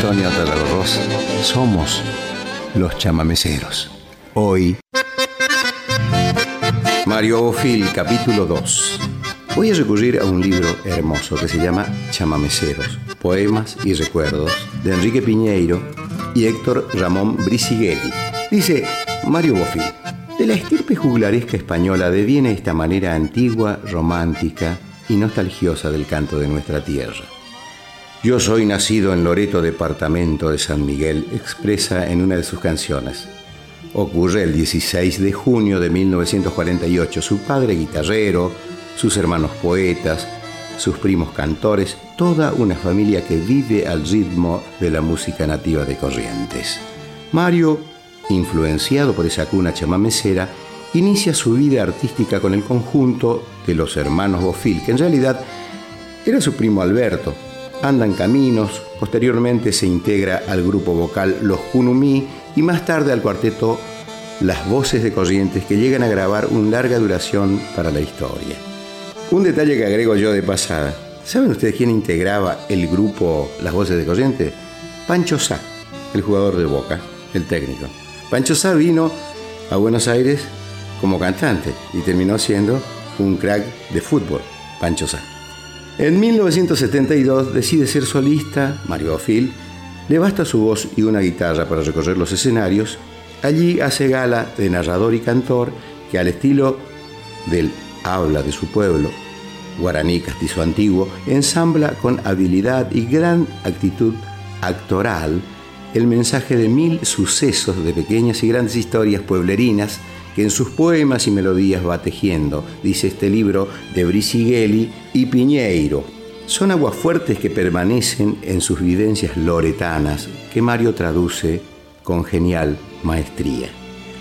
Antonio Talarroz. Somos los chamameceros. Hoy, Mario Bofil, capítulo 2. Voy a recurrir a un libro hermoso que se llama Chamameceros, Poemas y Recuerdos, de Enrique Piñeiro y Héctor Ramón Brisighelli. Dice Mario Bofil, de la estirpe juglaresca española deviene esta manera antigua, romántica y nostalgiosa del canto de nuestra tierra. Yo soy nacido en Loreto, departamento de San Miguel, expresa en una de sus canciones. Ocurre el 16 de junio de 1948. Su padre guitarrero, sus hermanos poetas, sus primos cantores, toda una familia que vive al ritmo de la música nativa de Corrientes. Mario, influenciado por esa cuna chamamecera, inicia su vida artística con el conjunto de los hermanos Bofil, que en realidad era su primo Alberto, andan caminos, posteriormente se integra al grupo vocal Los Kunumí y más tarde al cuarteto Las Voces de Corrientes que llegan a grabar una larga duración para la historia. Un detalle que agrego yo de pasada. ¿Saben ustedes quién integraba el grupo Las Voces de Corrientes? Pancho Sá, el jugador de Boca, el técnico. Pancho Sá vino a Buenos Aires como cantante y terminó siendo un crack de fútbol, Pancho Sá. En 1972 decide ser solista, Mario Phil, le basta su voz y una guitarra para recorrer los escenarios. Allí hace gala de narrador y cantor que al estilo del habla de su pueblo, guaraní castizo antiguo, ensambla con habilidad y gran actitud actoral el mensaje de mil sucesos de pequeñas y grandes historias pueblerinas que en sus poemas y melodías va tejiendo, dice este libro de Brisighelli y Piñeiro. Son aguas fuertes que permanecen en sus vivencias loretanas, que Mario traduce con genial maestría.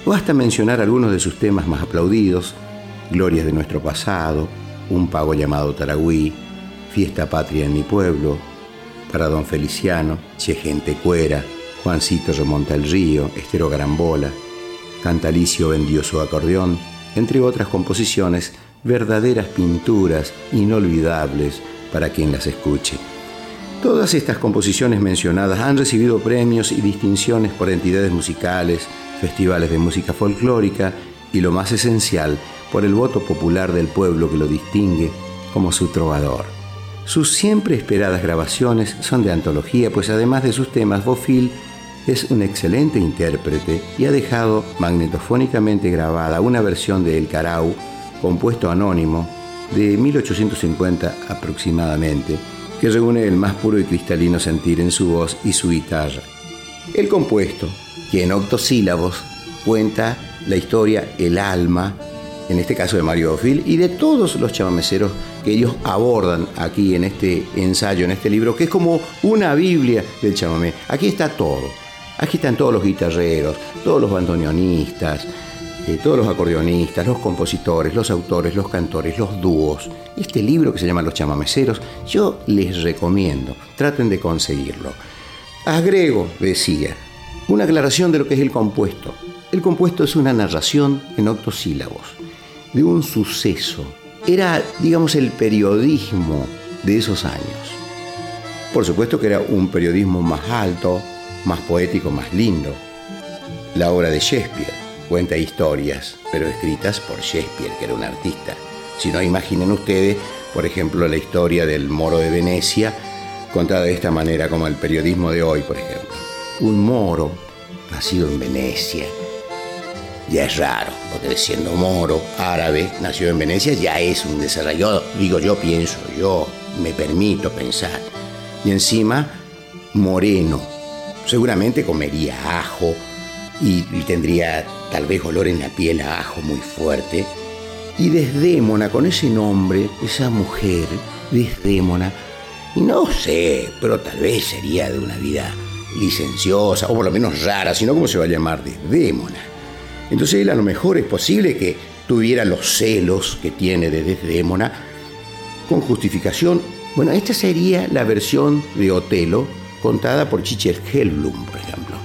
Basta mencionar algunos de sus temas más aplaudidos, Glorias de nuestro pasado, Un pago llamado Taragüí, Fiesta Patria en mi pueblo, para Don Feliciano, Che Gente Cuera, Juancito remonta el río, Estero Garambola, Cantalicio vendió su acordeón, entre otras composiciones, verdaderas pinturas inolvidables para quien las escuche. Todas estas composiciones mencionadas han recibido premios y distinciones por entidades musicales, festivales de música folclórica y lo más esencial, por el voto popular del pueblo que lo distingue como su trovador. Sus siempre esperadas grabaciones son de antología, pues además de sus temas, Bofil es un excelente intérprete y ha dejado magnetofónicamente grabada una versión de El Carau, compuesto anónimo, de 1850 aproximadamente, que reúne el más puro y cristalino sentir en su voz y su guitarra. El compuesto, que en octosílabos cuenta la historia, el alma, en este caso de Mario Ofil, y de todos los chamameceros que ellos abordan aquí en este ensayo, en este libro, que es como una Biblia del chamamé. Aquí está todo. Aquí están todos los guitarreros, todos los bandoneonistas, eh, todos los acordeonistas, los compositores, los autores, los cantores, los dúos. Este libro que se llama Los chamameceros, yo les recomiendo, traten de conseguirlo. Agrego, decía, una aclaración de lo que es el compuesto. El compuesto es una narración en octosílabos de un suceso. Era, digamos, el periodismo de esos años. Por supuesto que era un periodismo más alto, más poético, más lindo. La obra de Shakespeare cuenta historias, pero escritas por Shakespeare, que era un artista. Si no, imaginen ustedes, por ejemplo, la historia del moro de Venecia, contada de esta manera como el periodismo de hoy, por ejemplo. Un moro, nacido en Venecia, ya es raro, porque siendo moro, árabe, nacido en Venecia, ya es un desarrollado. Digo, yo pienso, yo me permito pensar. Y encima, moreno, Seguramente comería ajo y, tendría tal vez olor en la piel a ajo muy fuerte. Y Desdémona, con ese nombre, esa mujer, Desdémona, no sé, pero tal vez sería de una vida licenciosa, o por lo menos rara, sino cómo se va a llamar Desdémona. Entonces él a lo mejor es posible que tuviera los celos que tiene de Desdémona con justificación. Bueno, esta sería la versión de Otelo contada por Chicher Hellblum, por ejemplo.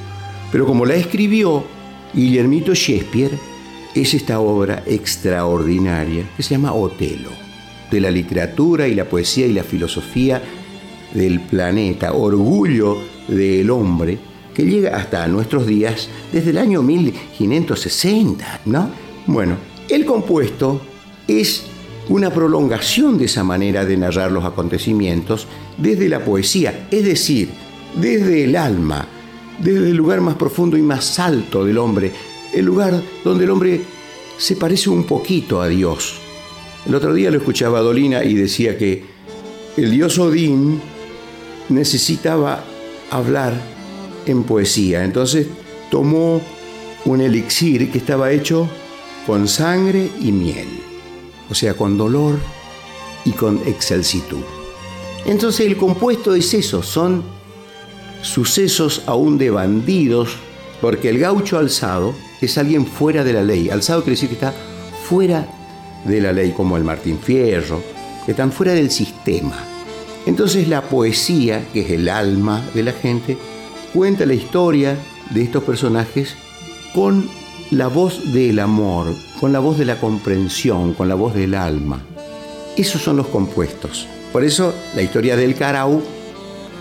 Pero como la escribió Guillermito Shakespeare, es esta obra extraordinaria que se llama Otelo, de la literatura y la poesía y la filosofía del planeta, orgullo del hombre, que llega hasta nuestros días desde el año 1560, ¿no? Bueno, el compuesto es una prolongación de esa manera de narrar los acontecimientos desde la poesía, es decir, desde el alma, desde el lugar más profundo y más alto del hombre, el lugar donde el hombre se parece un poquito a Dios. El otro día lo escuchaba a Dolina y decía que el dios Odín necesitaba hablar en poesía. Entonces tomó un elixir que estaba hecho con sangre y miel, o sea, con dolor y con excelsitud. Entonces el compuesto es eso, son sucesos aún de bandidos, porque el gaucho alzado es alguien fuera de la ley. Alzado quiere decir que está fuera de la ley, como el Martín Fierro, que están fuera del sistema. Entonces la poesía, que es el alma de la gente, cuenta la historia de estos personajes con la voz del amor, con la voz de la comprensión, con la voz del alma. Esos son los compuestos. Por eso la historia del Carau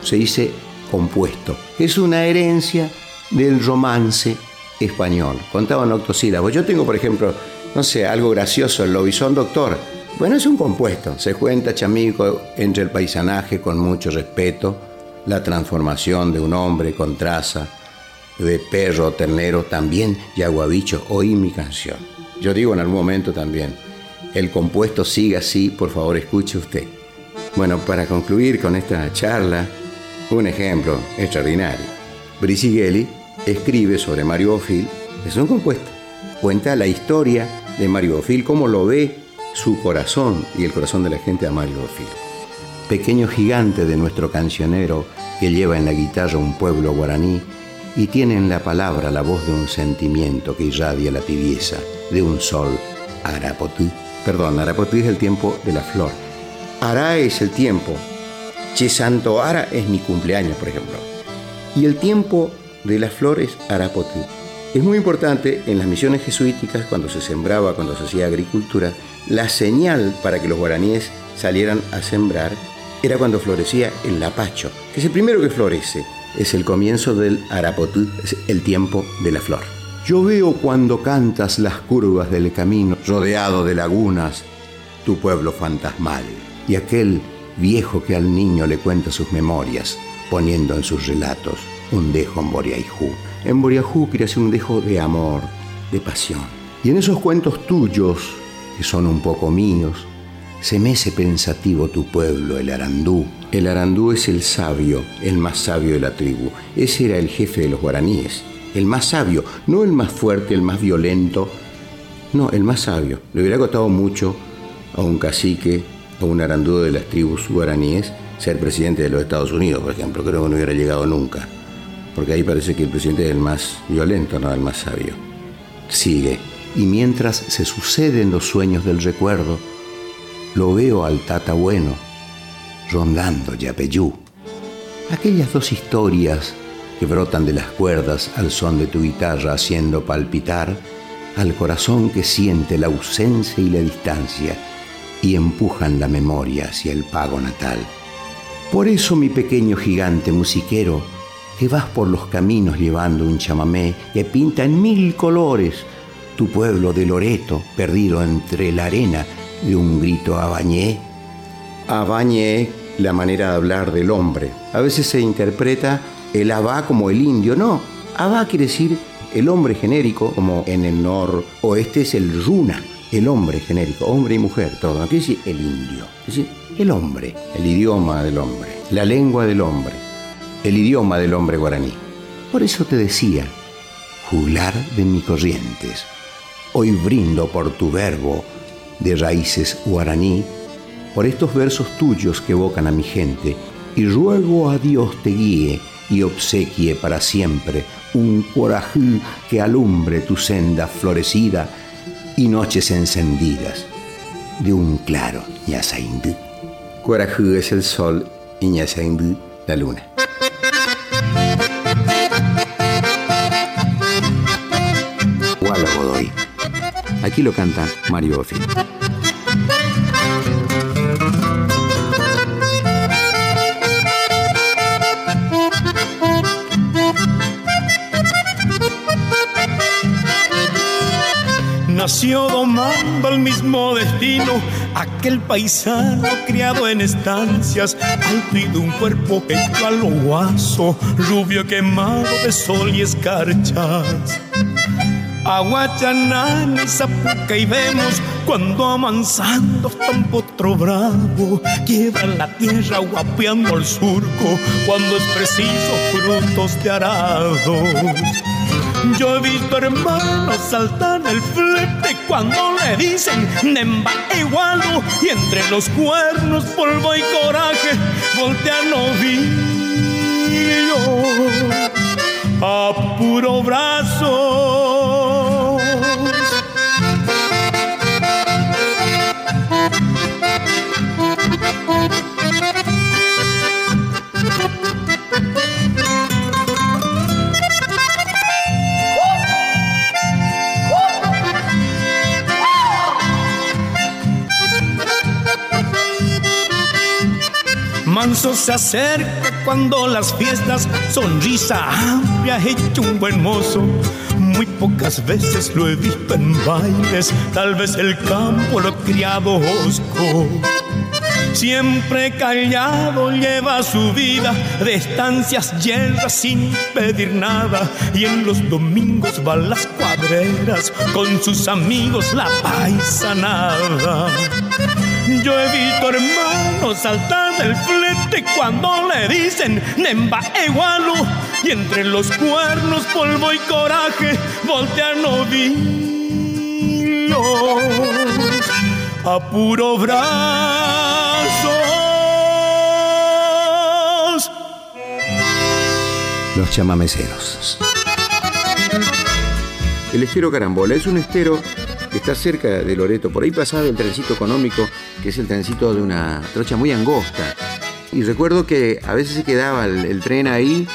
se dice compuesto. Es una herencia del romance español. Contaban octosílabos. Yo tengo, por ejemplo, no sé, algo gracioso, el lobizón doctor. Bueno, es un compuesto. Se cuenta, chamico, entre el paisanaje con mucho respeto, la transformación de un hombre con traza, de perro, ternero, también yaguabicho. Oí mi canción. Yo digo en algún momento también, el compuesto sigue así, por favor, escuche usted. Bueno, para concluir con esta charla, un ejemplo extraordinario. Brisighelli escribe sobre Mario Bofil, es un compuesto. Cuenta la historia de Mario Bofil, cómo lo ve su corazón y el corazón de la gente a Mario Bofil. Pequeño gigante de nuestro cancionero que lleva en la guitarra un pueblo guaraní y tiene en la palabra la voz de un sentimiento que irradia la tibieza de un sol arapotí. Perdón, arapotí es el tiempo de la flor. Ara es el tiempo Che Santo Ara es mi cumpleaños, por ejemplo. Y el tiempo de las flores Arapoti. Es muy importante en las misiones jesuíticas, cuando se sembraba, cuando se hacía agricultura, la señal para que los guaraníes salieran a sembrar era cuando florecía el lapacho, que es el primero que florece. Es el comienzo del Arapotú, es el tiempo de la flor. Yo veo cuando cantas las curvas del camino, rodeado de lagunas, tu pueblo fantasmal, y aquel viejo que al niño le cuenta sus memorias, poniendo en sus relatos un dejo en Boriajú. En quiere decir un dejo de amor, de pasión. Y en esos cuentos tuyos, que son un poco míos, se mece pensativo tu pueblo, el Arandú. El Arandú es el sabio, el más sabio de la tribu. Ese era el jefe de los guaraníes, el más sabio, no el más fuerte, el más violento, no, el más sabio. Le hubiera costado mucho a un cacique un arandudo de las tribus guaraníes ser presidente de los Estados Unidos, por ejemplo. Creo que no hubiera llegado nunca. Porque ahí parece que el presidente es el más violento, no el más sabio. Sigue. Y mientras se suceden los sueños del recuerdo, lo veo al Tata Bueno rondando Yapeyú. Aquellas dos historias que brotan de las cuerdas al son de tu guitarra haciendo palpitar al corazón que siente la ausencia y la distancia y empujan la memoria hacia el pago natal. Por eso, mi pequeño gigante musiquero, que vas por los caminos llevando un chamamé que pinta en mil colores tu pueblo de Loreto, perdido entre la arena de un grito abañé. Abañé, la manera de hablar del hombre. A veces se interpreta el abá como el indio. No, abá quiere decir el hombre genérico, como en el noroeste es el runa el hombre genérico, hombre y mujer, todo. Aquí dice el indio, es el hombre, el idioma del hombre, la lengua del hombre, el idioma del hombre guaraní. Por eso te decía, juglar de mis corrientes, hoy brindo por tu verbo de raíces guaraní, por estos versos tuyos que evocan a mi gente, y ruego a Dios te guíe y obsequie para siempre un corajú que alumbre tu senda florecida y noches encendidas de un claro Ñasaindú. Cuarajú es el sol y Ñasaindú la luna. Walla Godoy. Aquí lo canta Mario Bofín. Nació domando el mismo destino. Aquel paisano criado en estancias, alto y de un cuerpo hecho a lo guaso, rubio quemado de sol y escarchas. Aguachanán, Zapuca y vemos cuando amansando tan potro bravo lleva la tierra guapeando el surco cuando es preciso frutos de arados. Yo he visto hermanos saltar el flete cuando le dicen Nemba igualo y entre los cuernos polvo y coraje voltean novillo Se acerca cuando las fiestas, sonrisa amplia, hecho un buen mozo. Muy pocas veces lo he visto en bailes, tal vez el campo lo ha criado osco. Siempre callado lleva su vida de estancias llenas sin pedir nada. Y en los domingos va a las cuadreras con sus amigos la paisanada. Yo he visto hermanos saltar del flete cuando le dicen Nemba Egualo y entre los cuernos, polvo y coraje voltean novillos a puro brazos. Los chamameceros. El estero Carambola es un estero que está cerca de Loreto. Por ahí pasaba el trencito económico, que es el trencito de una trocha muy angosta. Y recuerdo que a veces se quedaba el, tren ahí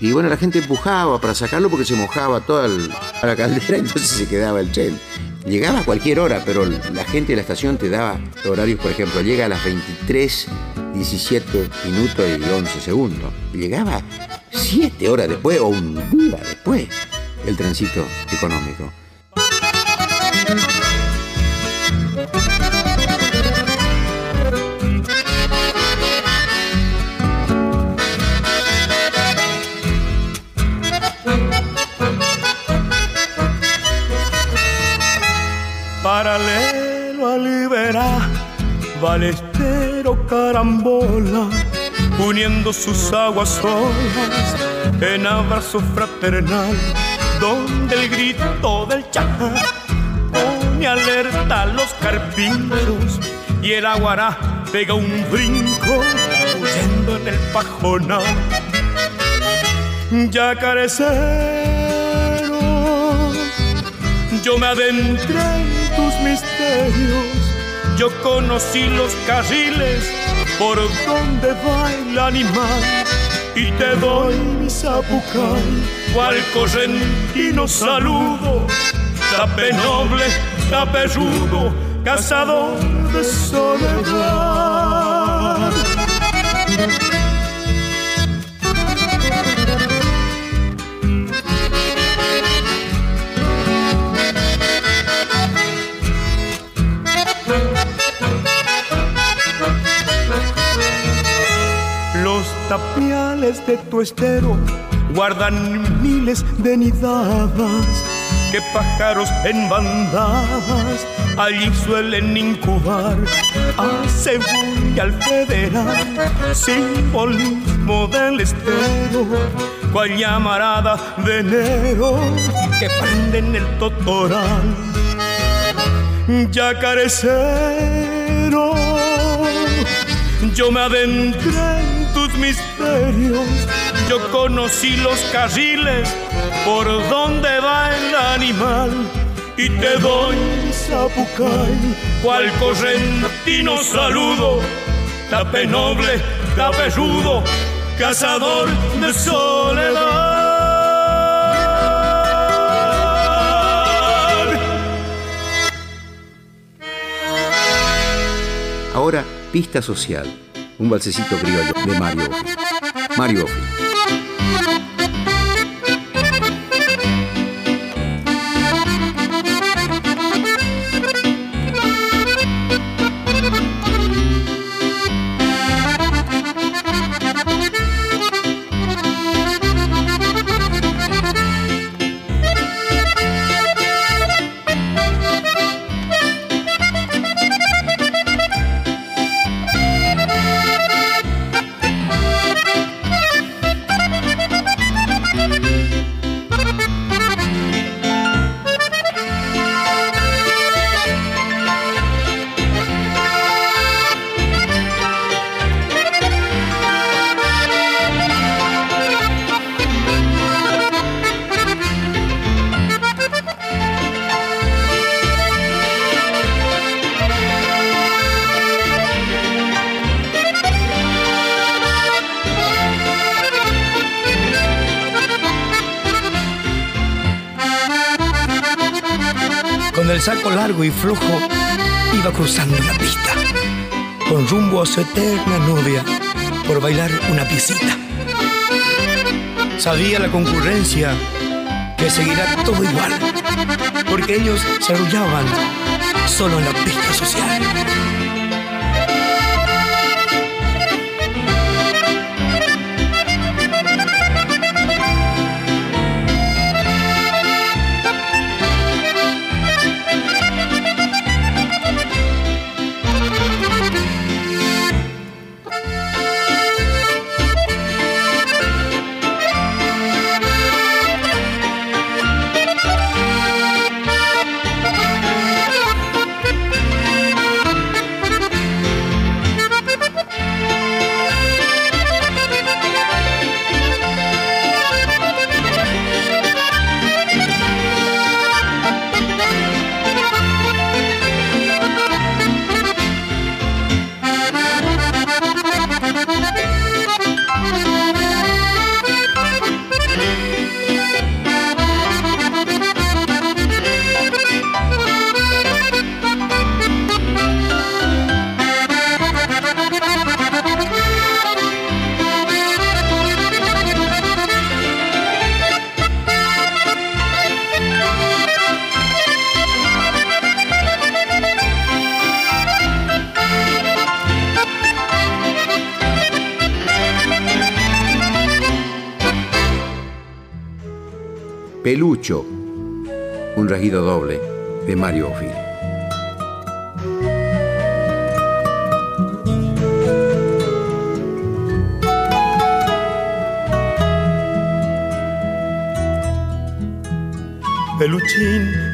y bueno, la gente empujaba para sacarlo porque se mojaba toda la caldera, entonces se quedaba el tren. Llegaba a cualquier hora, pero la gente de la estación te daba horarios, por ejemplo, llega a las 23, 17 minutos y 11 segundos. Llegaba 7 horas después o un día después el trencito económico. Balestero carambola, uniendo sus aguas solas en abrazo fraternal, donde el grito del chajá pone alerta a los carpinteros y el aguará pega un brinco huyendo en el pajonal. Ya carecero, yo me adentré en tus misterios, yo conocí los carriles por donde va el animal y te doy mi zapucay, cual correntino saludo, tape noble, tape cazador de soledad. Tapiales de tu estero guardan miles de nidadas que pájaros en bandadas allí suelen incubar a Cebú y al Federal, simbolismo del estero, cual llamarada de enero que prenden el totoral. Yacarecero, yo me adentré misterios, yo conocí los carriles por donde va el animal y te doy zapucay, cual correntino saludo, tape noble, tape rudo, cazador de soledad. Ahora, Pista Social, un balsecito criollo de Mario. Mario Offi. el saco largo y flojo, iba cruzando la pista, con rumbo a su eterna novia, por bailar una piecita. Sabía la concurrencia que seguirá todo igual, porque ellos se arrullaban solo en la pista social.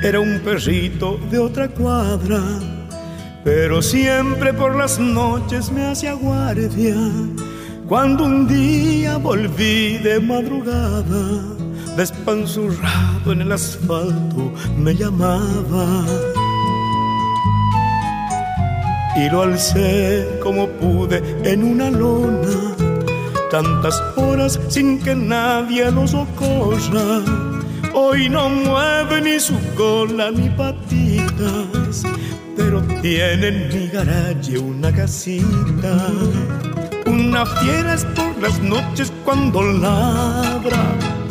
Era un perrito de otra cuadra, pero siempre por las noches me hacía guardia. Cuando un día volví de madrugada, despanzurrado en el asfalto me llamaba. Y lo alcé como pude en una lona, tantas horas sin que nadie lo socorra. Hoy no mueve ni su cola ni patitas, pero tiene en mi garaje una casita. Una fiera es por las noches cuando labra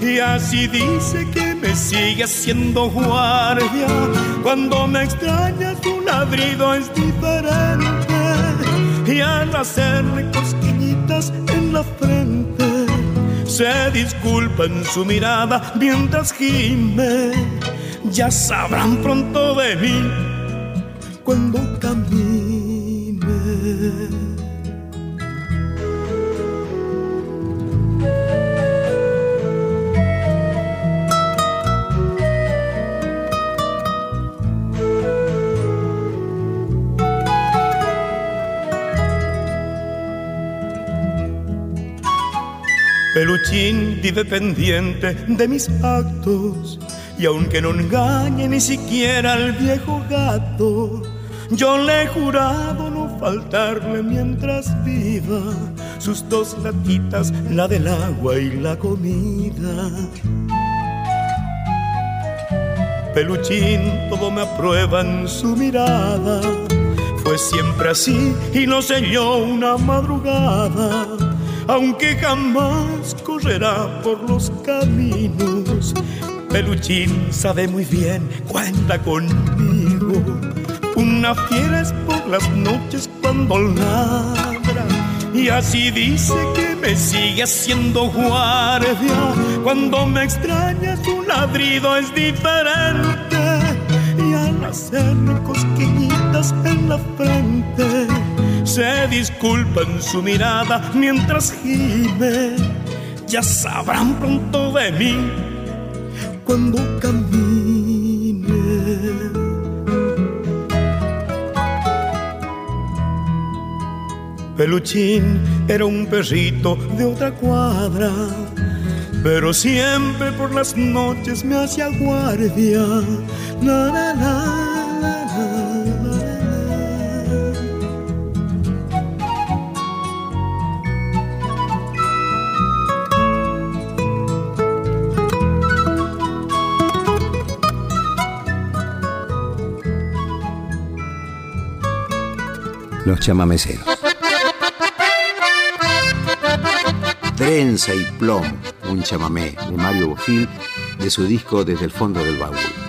y así dice que me sigue haciendo guardia. Cuando me extraña su ladrido es diferente. Y al hacerle cosquillitas en la frente, se disculpa en su mirada mientras gime. Ya sabrán pronto de mí cuando camine. Peluchín vive pendiente de mis actos. Y aunque no engañe ni siquiera al viejo gato, yo le he jurado no faltarle mientras viva sus dos latitas, la del agua y la comida. Peluchín todo me aprueba en su mirada, fue siempre así y no sé una madrugada aunque jamás correrá por los caminos. Peluchín sabe muy bien, cuenta conmigo. Una fiera es por las noches cuando ladra. Y así dice que me sigue haciendo guardia. Cuando me extraña su ladrido es diferente. Y al hacerme cosquillitas en la frente se disculpa en su mirada mientras gime. Ya sabrán pronto de mí cuando camine. Peluchín era un perrito de otra cuadra, pero siempre por las noches me hacía guardia. La, la, la. Los chamameceros. Trenza y plomo, un chamamé de Mario Bofil de su disco Desde el fondo del baúl.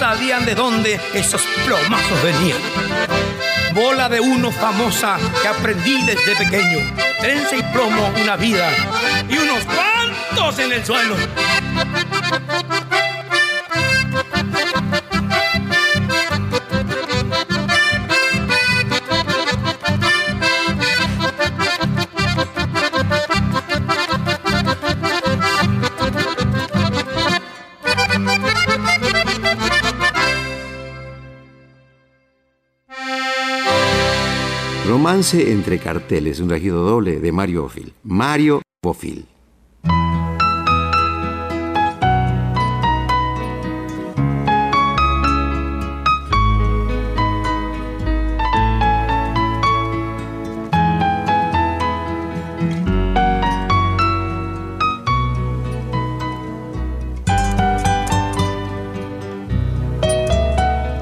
Sabían de dónde esos plomazos venían. Bola de uno famosa que aprendí desde pequeño. Trenza y plomo una vida y unos cuantos en el suelo. Entre carteles, un regido doble de Mario Bofil. Mario Bofil.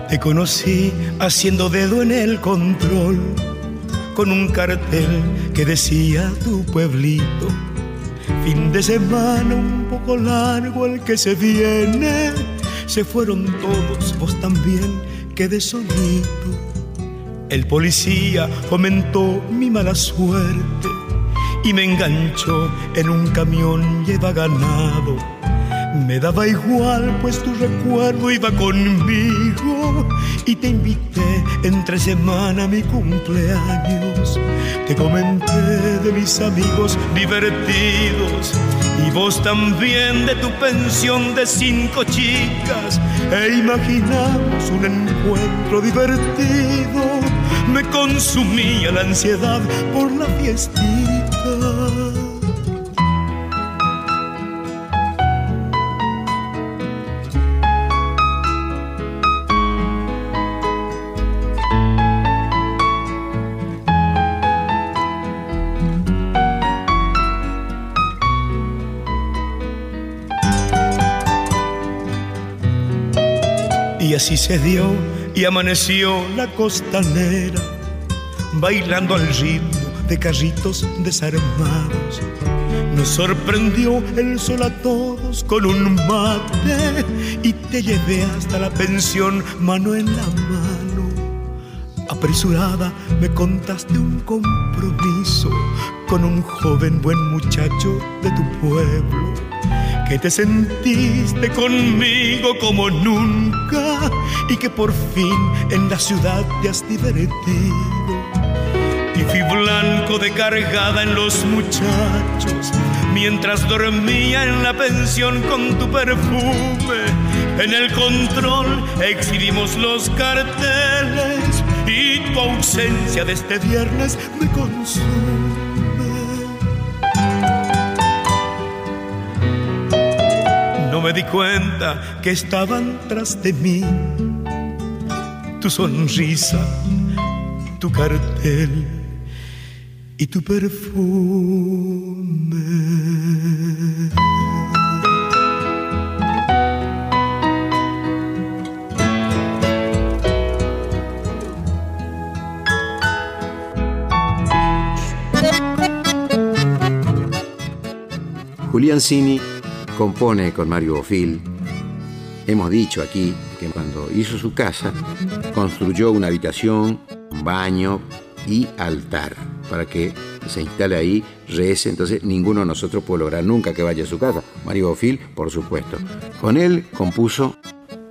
Te conocí haciendo dedo en el control con un cartel que decía tu pueblito. Fin de semana un poco largo el que se viene. Se fueron todos, vos también quedé solito. El policía comentó mi mala suerte y me enganchó en un camión lleva ganado me daba igual, pues tu recuerdo iba conmigo y te invité entre semana a mi cumpleaños. Te comenté de mis amigos divertidos y vos también de tu pensión de cinco chicas. E imaginamos un encuentro divertido. Me consumía la ansiedad por la fiestita. Así se dio y amaneció la costanera, bailando al ritmo de carritos desarmados. Nos sorprendió el sol a todos con un mate y te llevé hasta la pensión mano en la mano. Apresurada me contaste un compromiso con un joven buen muchacho de tu pueblo que te sentiste conmigo como nunca y que por fin en la ciudad te has divertido. Fui blanco de cargada en los muchachos mientras dormía en la pensión con tu perfume. En el control exhibimos los carteles y tu ausencia de este viernes me consume. No me di cuenta que estaban tras de mí. Tu sonrisa, tu cartel y tu perfume. Julián Cini compone con Mario Bofil. Hemos dicho aquí que cuando hizo su casa, construyó una habitación, un baño y altar para que se instale ahí, rece. Entonces, ninguno de nosotros puede lograr nunca que vaya a su casa. Mario Bofil, por supuesto. Con él compuso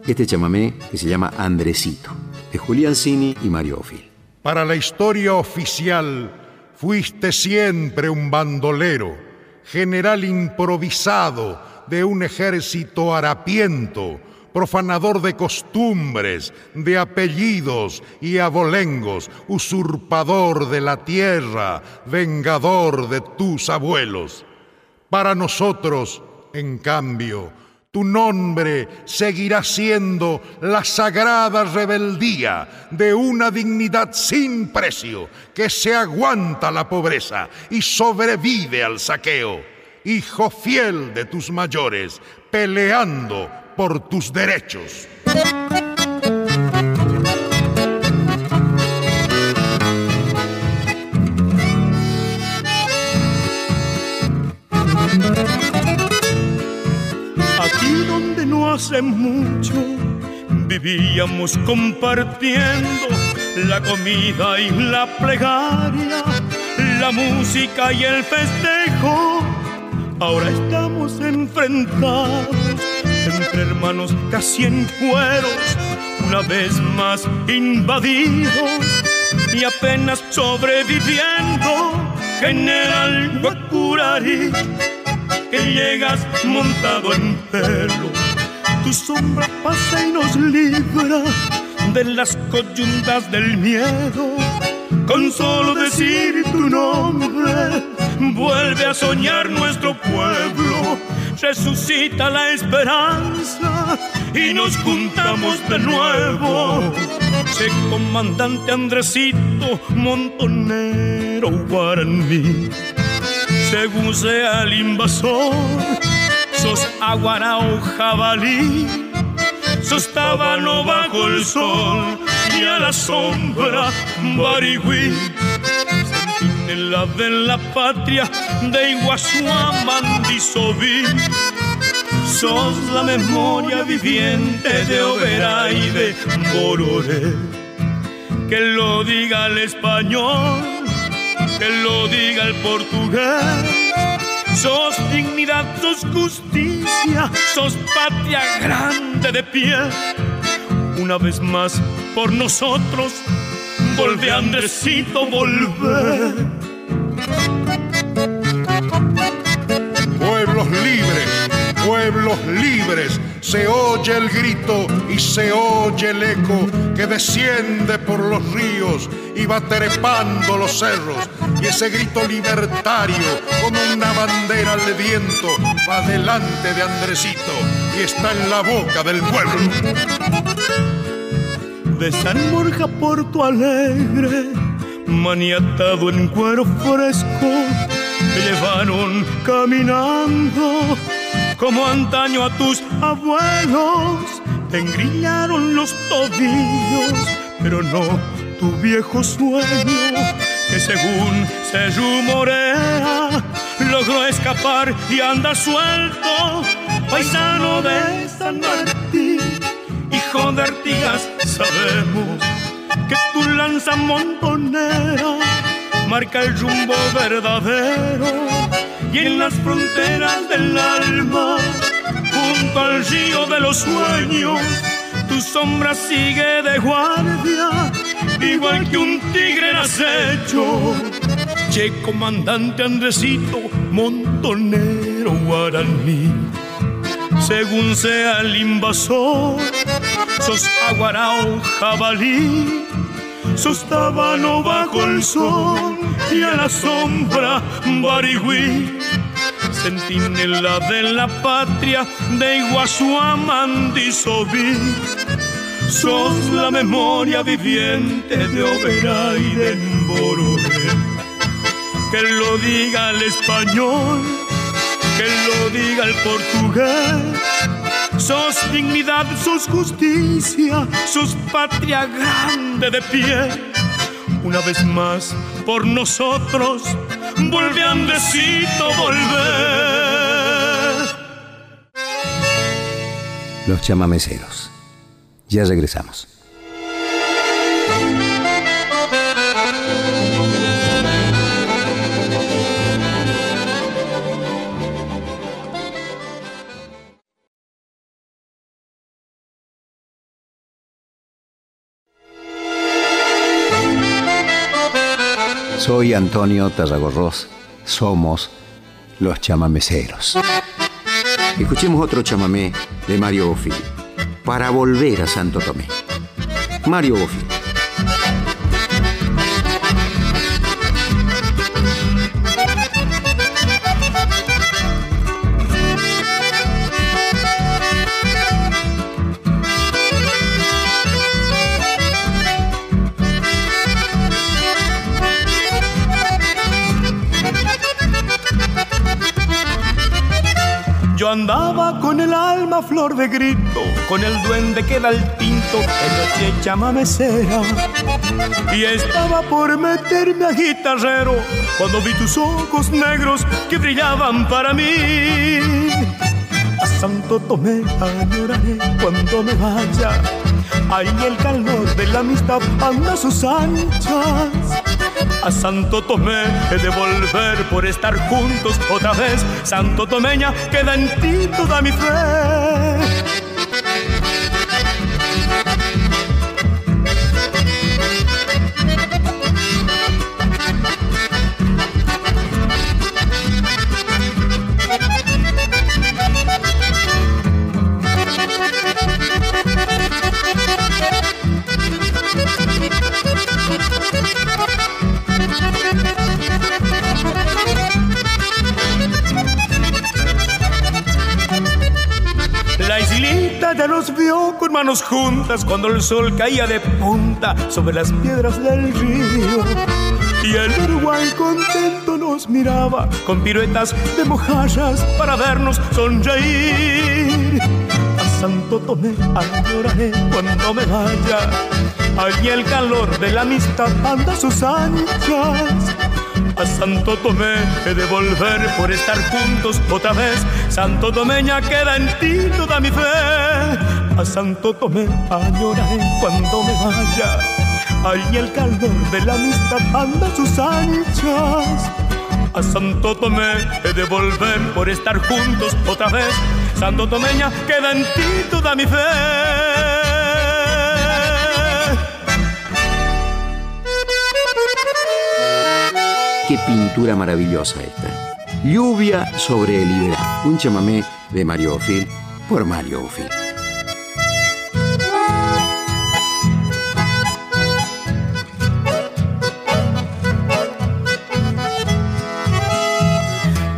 este chamamé que se llama Andresito, de Julián Cini y Mario Bofil. Para la historia oficial, fuiste siempre un bandolero general improvisado de un ejército harapiento, profanador de costumbres, de apellidos y abolengos, usurpador de la tierra, vengador de tus abuelos. Para nosotros, en cambio, tu nombre seguirá siendo la sagrada rebeldía de una dignidad sin precio que se aguanta la pobreza y sobrevive al saqueo. Hijo fiel de tus mayores, peleando por tus derechos. hace mucho vivíamos compartiendo la comida y la plegaria, la música y el festejo. Ahora estamos enfrentados entre hermanos casi en cueros, una vez más invadidos y apenas sobreviviendo. General Guacurari, que llegas montado en pelo tu sombra pasa y nos libra de las coyuntas del miedo. Con solo decir tu nombre, vuelve a soñar nuestro pueblo, resucita la esperanza y nos juntamos de nuevo. Sé comandante Andresito, montonero guaraní, según sea el invasor sos aguarao jabalí, sos tábano bajo el sol y a la sombra barigüí. Sentinela de la patria de Iguazú a. Sos la memoria viviente de Oberá y de Bororé. Que lo diga el español, que lo diga el portugués Sos dignidad, sos justicia, sos patria grande de pie. Una vez más por nosotros, volve Andresito, volver. Pueblos libres, pueblos libres, se oye el grito y se oye el eco que desciende por los ríos y va trepando los cerros y ese grito libertario como una bandera al viento va delante de Andresito y está en la boca del pueblo. De San Borja Porto Alegre, maniatado en cuero fresco, me llevaron caminando como antaño a tus abuelos. Te engrillaron los tobillos, pero no tu viejo sueño que según se rumorea logró escapar y anda suelto, paisano de San Martín, hijo de Artigas, sabemos que tu lanza montonera marca el rumbo verdadero y en las fronteras del alma, junto al río de los sueños, tu sombra sigue de guardia igual que un tigre acecho. Che, comandante Andresito, montonero guaraní. Según sea el invasor, sos aguarao jabalí, sos tábano bajo el sol y a la sombra barigüí centinela de la patria de Iguazú a. Sos la memoria viviente de Oberá y de Mbororé. Que lo diga el español, que lo diga el portugués. Sos dignidad, sos justicia, sos patria grande de pie. Una vez más, por nosotros, vuelve Andesito, volver. Los chamameceros. Ya regresamos. Soy Antonio Tarragorros. Somos los chamameceros. Escuchemos otro chamamé de Mario Bofill. Para volver a Santo Tomé. Mario Bofill. Con el alma flor de grito, con el duende que da el tinto en noche chamamecera. Y estaba por meterme a guitarrero cuando vi tus ojos negros que brillaban para mí. A Santo Tomé añoraré cuando me vaya. Ahí el calor de la amistad anda a sus anchas a Santo Tomé he de volver por estar juntos otra vez. Santo Tomeña, queda en ti toda mi fe. Manos juntas cuando el sol caía de punta sobre las piedras del río. Y el Uruguay contento nos miraba con piruetas de mojallas para vernos sonreír. A Santo Tomé adoraré cuando me vaya. Allí el calor de la amistad anda sus anchas a Santo Tomé he de volver por estar juntos otra vez. Santo Tomeña queda en ti toda mi fe. A Santo Tomé añoraré cuando me vaya. Ahí el calor de la amistad anda a sus anchas. A Santo Tomé he de volver por estar juntos otra vez. Santo Tomeña queda en ti toda mi fe. Qué pintura maravillosa esta. Lluvia sobre el Iberá. Un chamamé de Mario Ofil por Mario Ofil.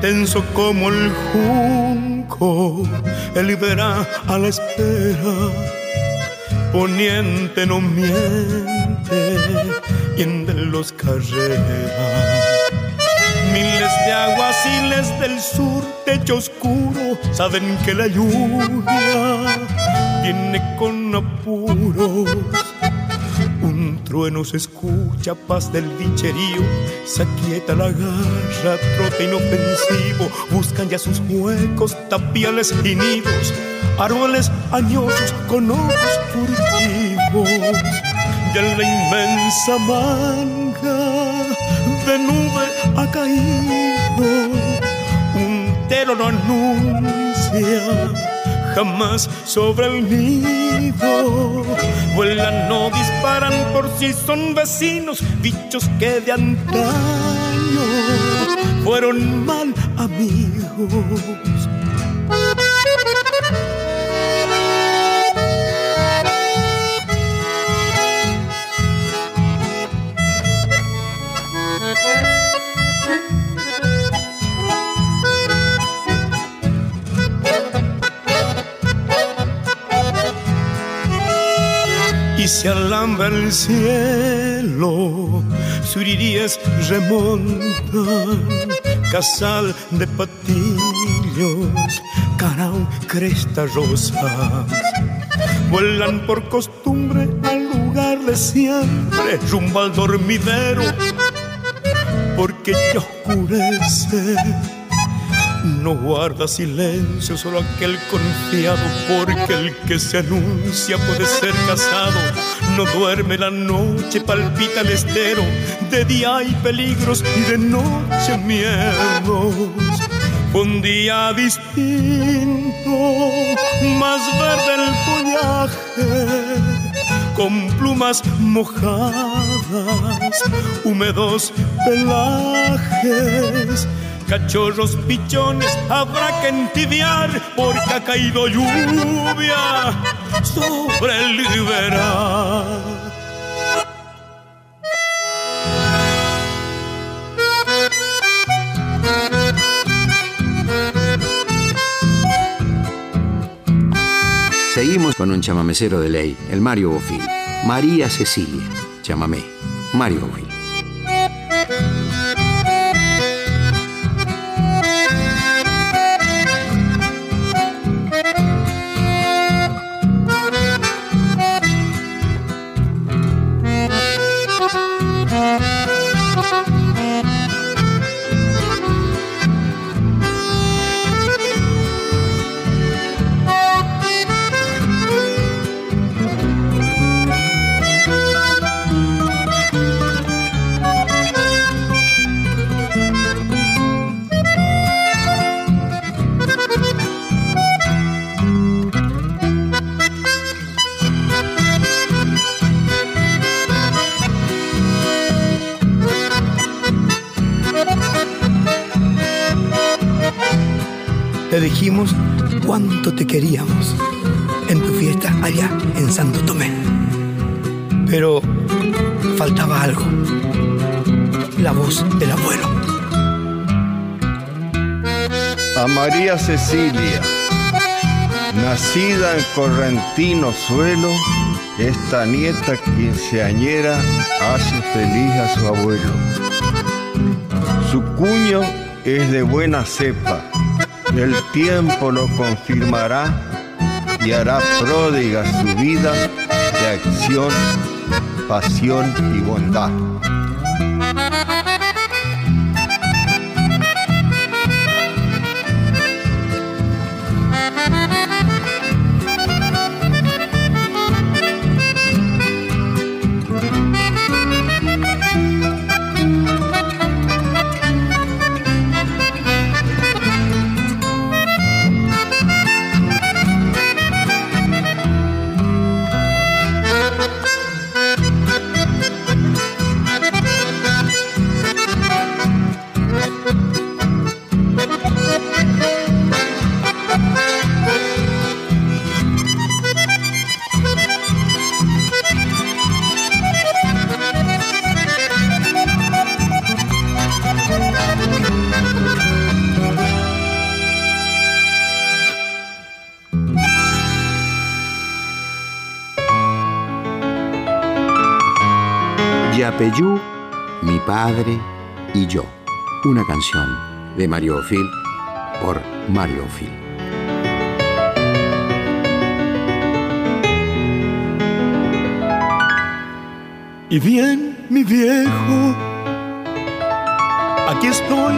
Tenso como el junco, el Iberá a la espera. Poniente no miente y en los carreras Miles de aguaciles del sur, techo oscuro, saben que la lluvia viene con apuros. Trueno se escucha, paz del dicherío, se aquieta la garra, trote inofensivo, buscan ya sus huecos, tapiales y nidos, árboles añosos con ojos furtivos. En la inmensa manga de nube ha caído, un telo no anuncia jamás sobre el nido. Vuelan, no disparan por si son vecinos, bichos que de antaño fueron mal amigos. El cielo, suriríes remontan, casal de patillos, carao, cresta rosas, vuelan por costumbre al lugar de siempre, rumbo al dormidero, porque ya oscurece no guarda silencio, solo aquel confiado, porque el que se anuncia puede ser casado. No duerme la noche, palpita el estero. De día hay peligros y de noche miedos. Un día distinto, más verde el follaje, con plumas mojadas, húmedos pelajes cachorros pichones habrá que entibiar porque ha caído lluvia sobre el liberal. Seguimos con un chamamecero de ley, el Mario Bofil. María Cecilia, chamamé. Mario Bofil. En tu fiesta allá en Santo Tomé. Pero faltaba algo, la voz del abuelo. A María Cecilia, nacida en correntino suelo, esta nieta quinceañera hace feliz a su abuelo. Su cuño es de buena cepa el tiempo lo confirmará y hará pródiga su vida de acción, pasión y bondad. Y yo. Una canción de Mario Ofil por Mario Ofil. Y bien, mi viejo, aquí estoy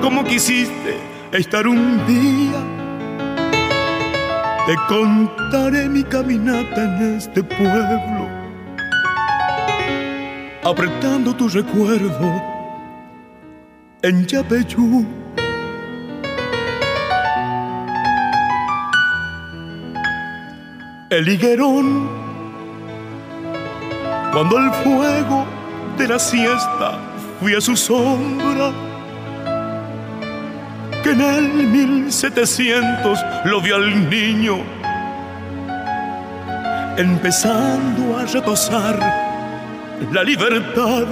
como quisiste estar un día. Te contaré mi caminata en este pueblo apretando tu recuerdo en Yapeyú. El higuerón, cuando el fuego de la siesta fui a su sombra, que en el 1700 lo vio al niño, empezando a retosar la libertad.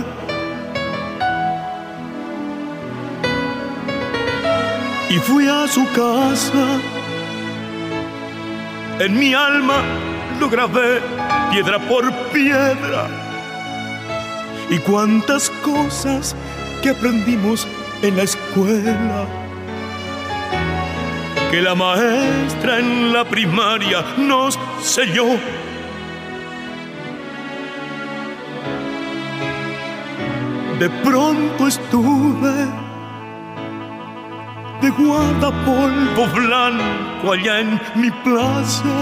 Y fui a su casa, en mi alma lo grabé piedra por piedra. Y cuántas cosas que aprendimos en la escuela. Que la maestra en la primaria nos selló. De pronto estuve de guardapolvo blanco allá en mi plaza.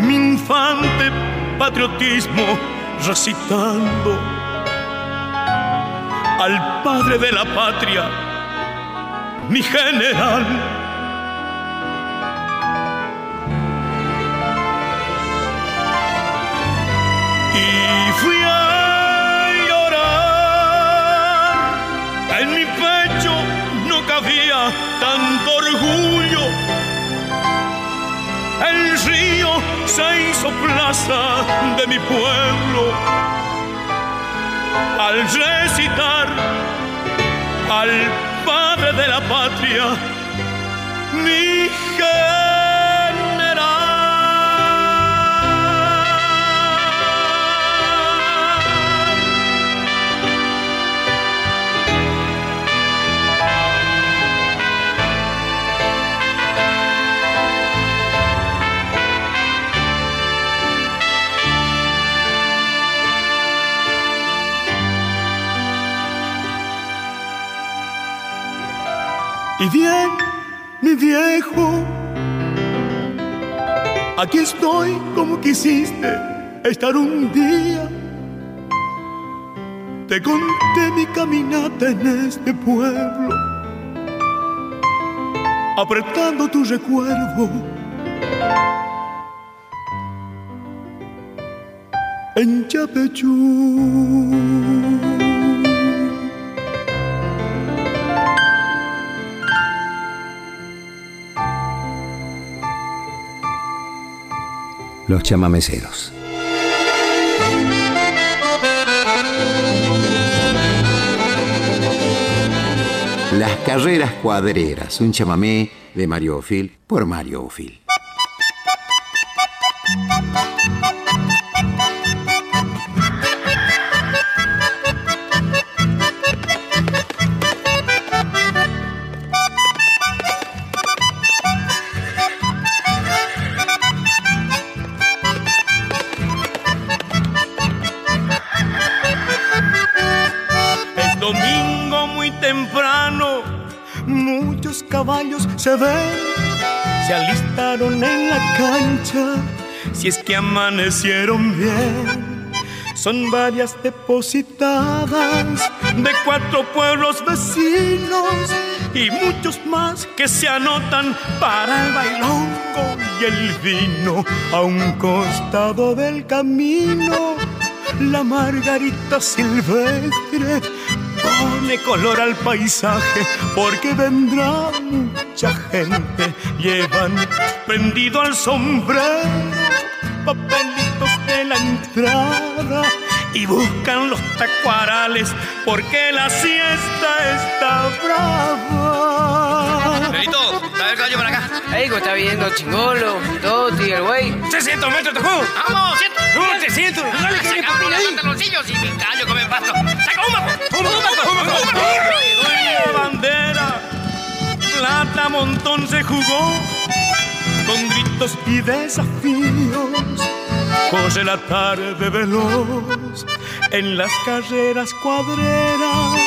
Mi infante patriotismo recitando al padre de la patria, mi general. Y fui tanto orgullo. El río se hizo plaza de mi pueblo al recitar al padre de la patria, mi Y bien, mi viejo, aquí estoy como quisiste estar un día. Te conté mi caminata en este pueblo, apretando tu recuerdo. En Chapechú. Los chamameceros. Las carreras cuadreras, un chamamé de Mario Ofil por Mario Ofil. Si es que amanecieron bien. Son varias depositadas de cuatro pueblos vecinos y muchos más que se anotan para el bailongo y el vino a un costado del camino. La margarita silvestre pone color al paisaje porque vendrá mucha gente. Llevan prendido al sombrero papelitos de la entrada y buscan los tacuarales porque la siesta está brava. Benito, a ver caballo para acá. Ahí está viendo chingolo, Toti, el güey. 600 metros, Tajú. ¡Vamos, ciento! ¡No, 300! ¡Dale, que Saca unos pantaloncillos y mi callo come pasto. ¡Saca un mapo! ¡Un mapo! La bandera, plata montón se jugó con gritos y desafíos. Corre la tarde veloz en las carreras cuadreras.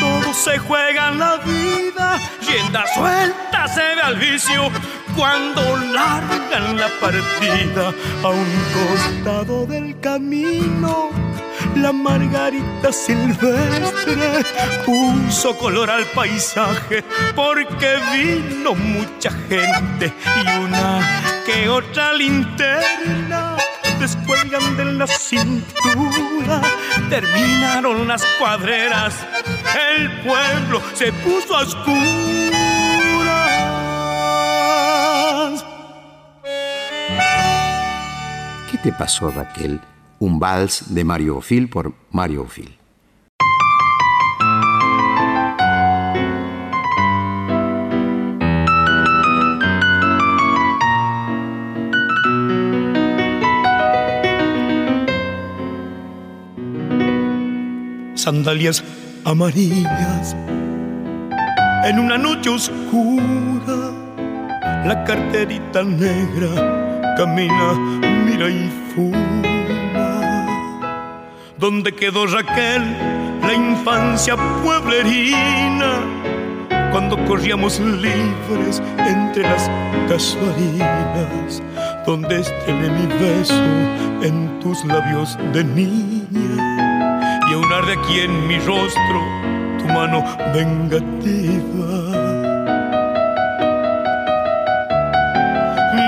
Todos se juegan la vida, rienda suelta se ve al vicio cuando largan la partida a un costado del camino. La margarita silvestre puso color al paisaje porque vino mucha gente y una que otra linterna descuelgan de la cintura. Terminaron las cuadreras, el pueblo se puso a oscuras. ¿Qué te pasó, Raquel? un vals de Mario Ophil por Mario Ophil. Sandalias amarillas en una noche oscura. La carterita negra camina, mira y fuga ¿Dónde quedó Raquel, la infancia pueblerina? Cuando corríamos libres entre las casuarinas, donde estrené mi beso en tus labios de niña y aún arde aquí en mi rostro tu mano vengativa.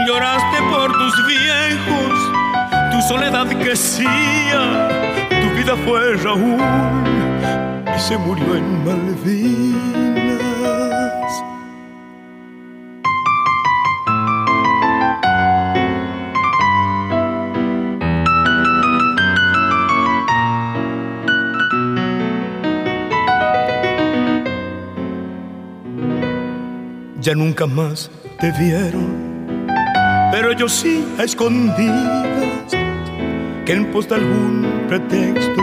Lloraste por tus viejos, tu soledad crecía, vida fue Raúl y se murió en Malvinas. ya nunca más te vieron, pero yo sí a escondidas, que en pos de algún pretexto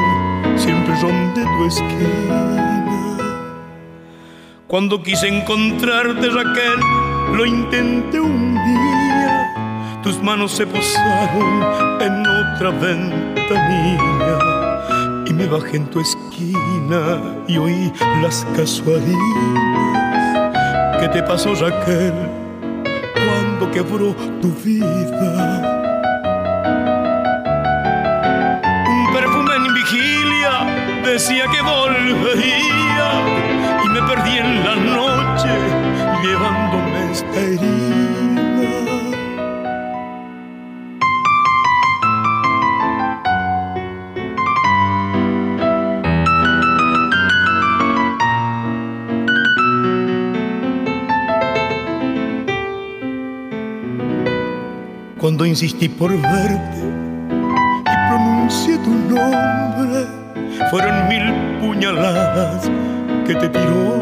siempre ronde tu esquina. Cuando quise encontrarte, Raquel, lo intenté un día, tus manos se posaron en otra ventanilla y me bajé en tu esquina y oí las casualidades ¿Qué te pasó, Raquel, cuando quebró tu vida? Vigilia decía que volvería y me perdí en la noche llevándome esta herida. cuando insistí por verte tu nombre. Fueron mil puñaladas que te tiró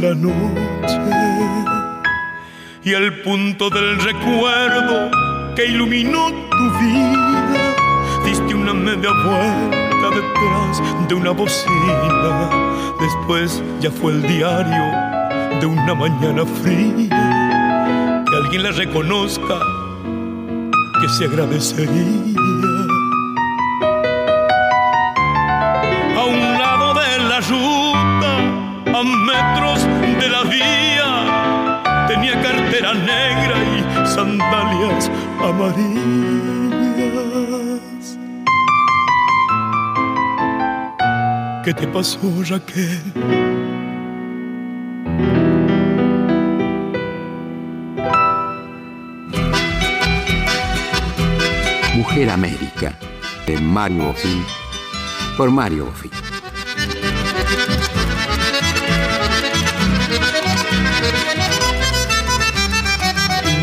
la noche. Y al punto del recuerdo que iluminó tu vida, diste una media vuelta detrás de una bocina. Después ya fue el diario de una mañana fría. Que alguien la reconozca que se agradecería. Sandalias amarillas. ¿Qué te pasó, Raquel? Mujer América, de Mario Bofill, por Mario Bofill.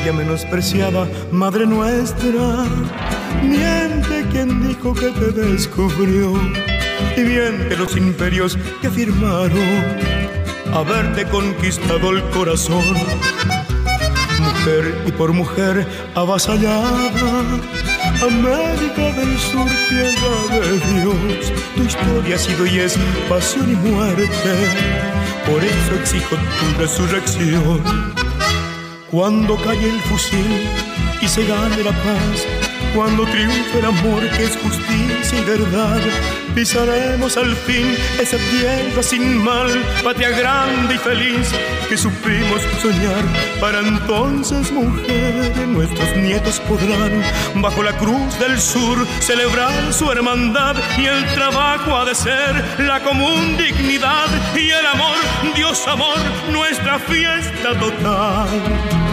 Menospreciada, madre nuestra, miente quien dijo que te descubrió, y miente los imperios que afirmaron haberte conquistado el corazón. Mujer y por mujer avasallada, América del Sur, tierra de Dios, tu historia ha sido y es pasión y muerte, por eso exijo tu resurrección. Cuando calle el fusil y se gane la paz, cuando triunfe el amor que es justicia y verdad, pisaremos al fin esa tierra sin mal, patria grande y feliz que supimos soñar. Para entonces, mujeres, nuestros nietos podrán, bajo la cruz del sur, celebrar su hermandad y el trabajo ha de ser la común dignidad y el amor, Dios amor, nuestra fiesta total.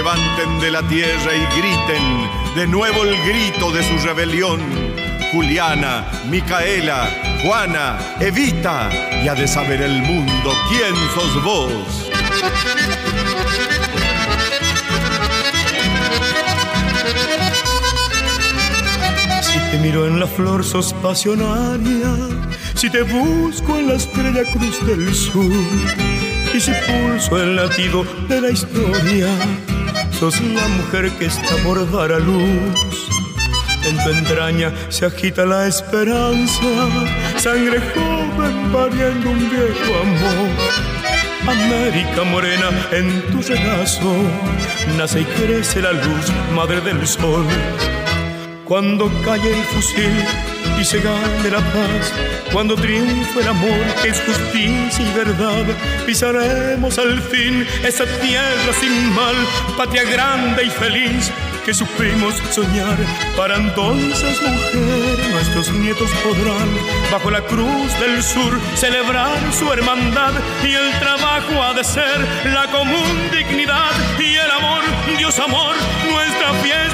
Levanten de la tierra y griten de nuevo el grito de su rebelión. Juliana, Micaela, Juana, Evita, y ha de saber el mundo quién sos vos. Si te miro en la flor sos pasionaria, si te busco en la estrella cruz del sur, y si pulso el latido de la historia, sos la mujer que está por dar a luz. En tu entraña se agita la esperanza, sangre joven pariendo un viejo amor. América morena, en tu regazo nace y crece la luz, madre del sol. Cuando calle el fusil y se gane la paz, cuando triunfe el amor que es justicia y verdad, pisaremos al fin esa tierra sin mal, patria grande y feliz que supimos soñar. Para entonces, mujer, nuestros nietos podrán, bajo la cruz del sur, celebrar su hermandad y el trabajo ha de ser la común dignidad y el amor, Dios amor, nuestra fiesta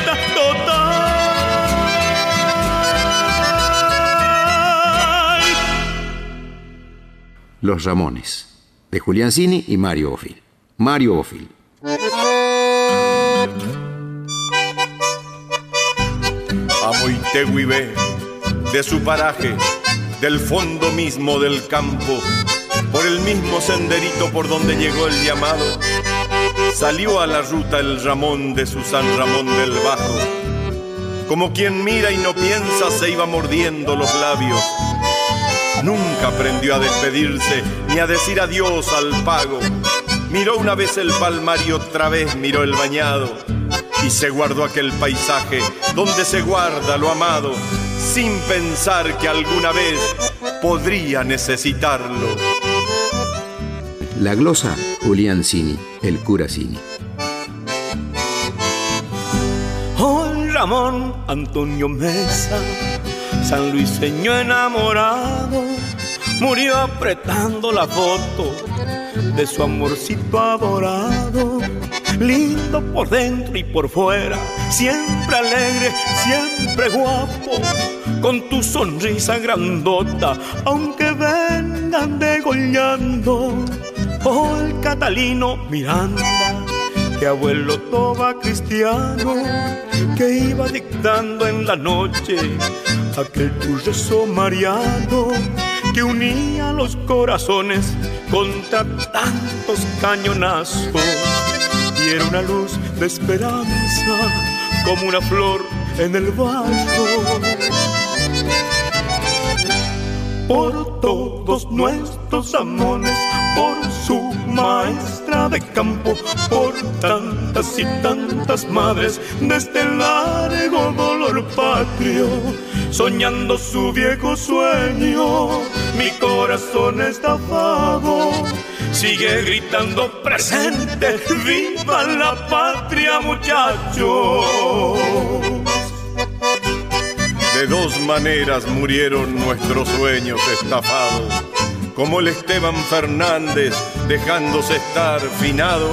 Los Ramones, de Julián Cini y Mario Bofil. Mario Bofil. Amo Iteguibé, de su paraje, del fondo mismo del campo, por el mismo senderito por donde llegó el llamado, salió a la ruta el Ramón de su San Ramón del Bajo. Como quien mira y no piensa, se iba mordiendo los labios. Nunca aprendió a despedirse ni a decir adiós al pago. Miró una vez el palmar y otra vez miró el bañado y se guardó aquel paisaje donde se guarda lo amado, sin pensar que alguna vez podría necesitarlo. La glosa, Julián Cini, el cura Cini. Oh, Ramón Antonio Mesa, San Luiseño enamorado, murió apretando la foto de su amorcito adorado lindo por dentro y por fuera, siempre alegre, siempre guapo, con tu sonrisa grandota, aunque vengan degollando. Oh, el Catalino Miranda, que abuelo toba cristiano, que iba dictando en la noche aquel tu mariano que unía los corazones contra tantos cañonazos y era una luz de esperanza como una flor en el barro. Por todos nuestros amores, por su maestra de campo, por tantas y tantas madres de este largo dolor patrio, soñando su viejo sueño, mi corazón está vago sigue gritando presente, viva la patria muchachos. De dos maneras murieron nuestros sueños estafados, como el Esteban Fernández dejándose estar finado,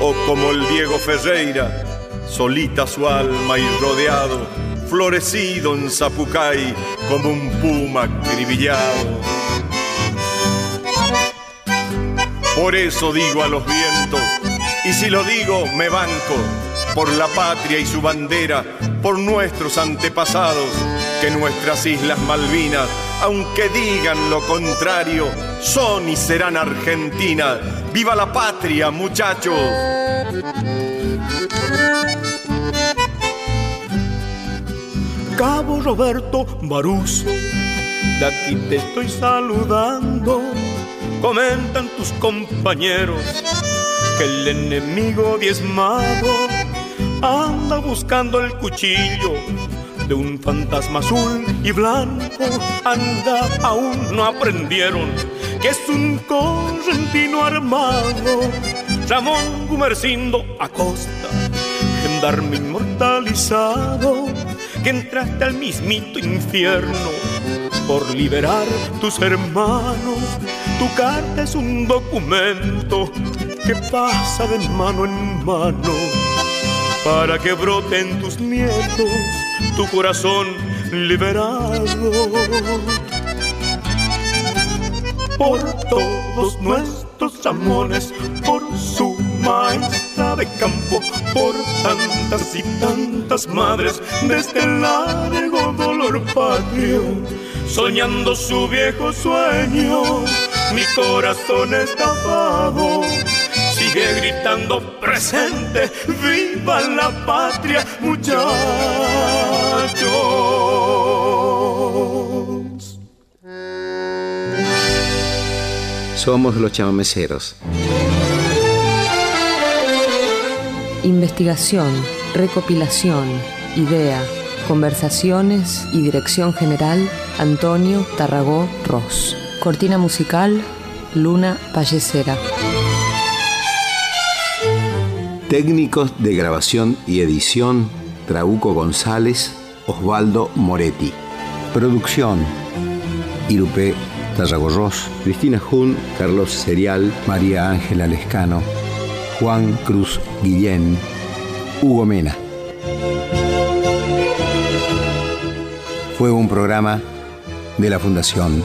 o como el Diego Ferreira, solita su alma y rodeado, florecido en Zapucay como un puma acribillado. Por eso digo a los vientos, y si lo digo me banco, por la patria y su bandera, por nuestros antepasados, que nuestras islas Malvinas, aunque digan lo contrario, son y serán Argentina. ¡Viva la patria, muchachos! Cabo Roberto Baruso, de aquí te estoy saludando Comentan tus compañeros que el enemigo diezmado anda buscando el cuchillo de un fantasma azul y blanco. Anda, aún no aprendieron que es un correntino armado. Ramón Gumercindo Acosta, gendarme inmortalizado, que entraste al mismito infierno por liberar tus hermanos tu carta es un documento que pasa de mano en mano para que broten tus nietos tu corazón liberado. Por todos nuestros amores, por su de campo, por tantas y tantas madres de este largo dolor patrio, soñando su viejo sueño mi corazón está vago, sigue estando presente, viva la patria, muchachos. Somos los chamameceros. Investigación, recopilación, idea, conversaciones y dirección general Antonio Tarragó Ross. Cortina musical Luna Pallecera. Técnicos de grabación y edición Trauco González, Osvaldo Moretti. Producción Irupé Tarragorros, Cristina Jun, Carlos Serial, María Ángela Lescano, Juan Cruz Guillén, Hugo Mena. Fue un programa de la Fundación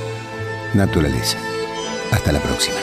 Naturaleza. Hasta la próxima.